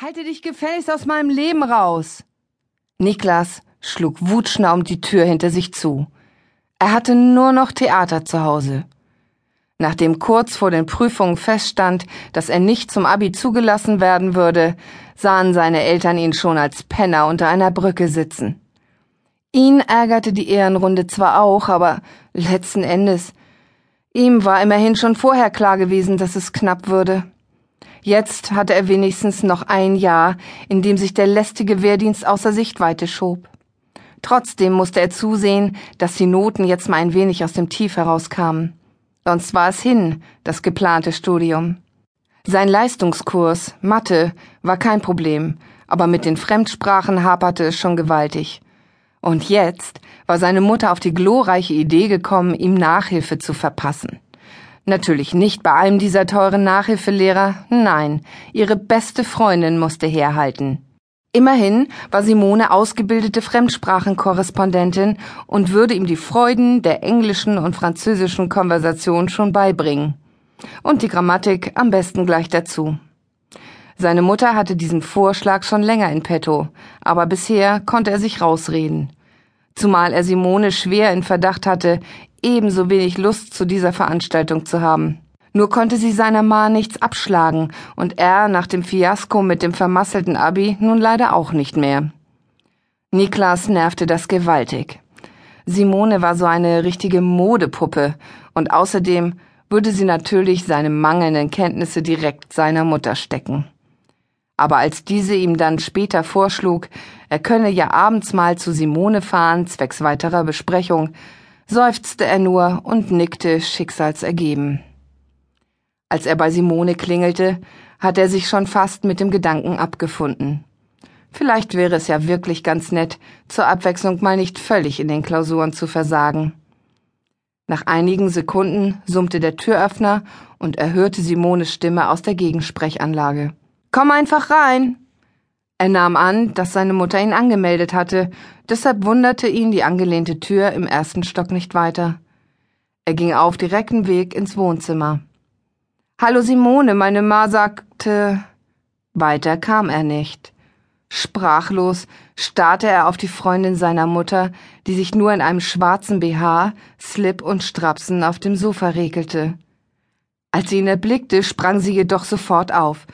Halte dich gefälligst aus meinem Leben raus. Niklas schlug wutschnaubend die Tür hinter sich zu. Er hatte nur noch Theater zu Hause. Nachdem kurz vor den Prüfungen feststand, dass er nicht zum Abi zugelassen werden würde, sahen seine Eltern ihn schon als Penner unter einer Brücke sitzen. Ihn ärgerte die Ehrenrunde zwar auch, aber letzten Endes, ihm war immerhin schon vorher klar gewesen, dass es knapp würde. Jetzt hatte er wenigstens noch ein Jahr, in dem sich der lästige Wehrdienst außer Sichtweite schob. Trotzdem musste er zusehen, dass die Noten jetzt mal ein wenig aus dem Tief herauskamen. Sonst war es hin, das geplante Studium. Sein Leistungskurs, Mathe, war kein Problem, aber mit den Fremdsprachen haperte es schon gewaltig. Und jetzt war seine Mutter auf die glorreiche Idee gekommen, ihm Nachhilfe zu verpassen. Natürlich nicht bei einem dieser teuren Nachhilfelehrer, nein, ihre beste Freundin musste herhalten. Immerhin war Simone ausgebildete Fremdsprachenkorrespondentin und würde ihm die Freuden der englischen und französischen Konversation schon beibringen. Und die Grammatik am besten gleich dazu. Seine Mutter hatte diesen Vorschlag schon länger in petto, aber bisher konnte er sich rausreden. Zumal er Simone schwer in Verdacht hatte, ebenso wenig Lust zu dieser Veranstaltung zu haben. Nur konnte sie seiner Ma nichts abschlagen und er nach dem Fiasko mit dem vermasselten Abi nun leider auch nicht mehr. Niklas nervte das gewaltig. Simone war so eine richtige Modepuppe und außerdem würde sie natürlich seine mangelnden Kenntnisse direkt seiner Mutter stecken aber als diese ihm dann später vorschlug, er könne ja abends mal zu Simone fahren, zwecks weiterer Besprechung, seufzte er nur und nickte schicksalsergeben. Als er bei Simone klingelte, hat er sich schon fast mit dem Gedanken abgefunden. Vielleicht wäre es ja wirklich ganz nett, zur Abwechslung mal nicht völlig in den Klausuren zu versagen. Nach einigen Sekunden summte der Türöffner und er hörte Simones Stimme aus der Gegensprechanlage. Komm einfach rein. Er nahm an, dass seine Mutter ihn angemeldet hatte, deshalb wunderte ihn die angelehnte Tür im ersten Stock nicht weiter. Er ging auf direkten Weg ins Wohnzimmer. Hallo Simone, meine Ma sagte. Weiter kam er nicht. Sprachlos starrte er auf die Freundin seiner Mutter, die sich nur in einem schwarzen BH, Slip und Strapsen auf dem Sofa regelte. Als sie ihn erblickte, sprang sie jedoch sofort auf.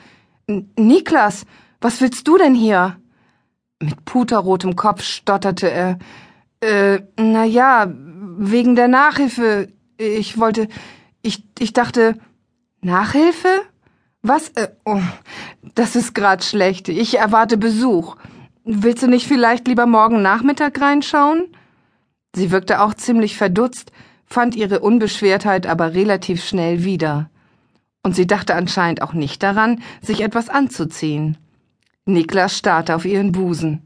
Niklas, was willst du denn hier? Mit puterrotem Kopf stotterte er. Äh, na ja, wegen der Nachhilfe. Ich wollte, ich, ich dachte, Nachhilfe? Was? Äh, oh, das ist grad schlecht. Ich erwarte Besuch. Willst du nicht vielleicht lieber morgen Nachmittag reinschauen? Sie wirkte auch ziemlich verdutzt, fand ihre Unbeschwertheit aber relativ schnell wieder und sie dachte anscheinend auch nicht daran, sich etwas anzuziehen. Niklas starrte auf ihren Busen.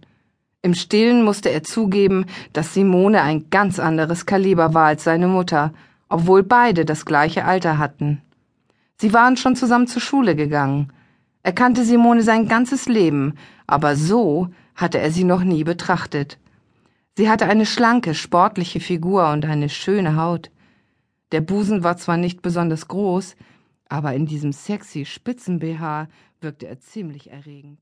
Im Stillen musste er zugeben, dass Simone ein ganz anderes Kaliber war als seine Mutter, obwohl beide das gleiche Alter hatten. Sie waren schon zusammen zur Schule gegangen. Er kannte Simone sein ganzes Leben, aber so hatte er sie noch nie betrachtet. Sie hatte eine schlanke, sportliche Figur und eine schöne Haut. Der Busen war zwar nicht besonders groß, aber in diesem sexy Spitzen-BH wirkte er ziemlich erregend.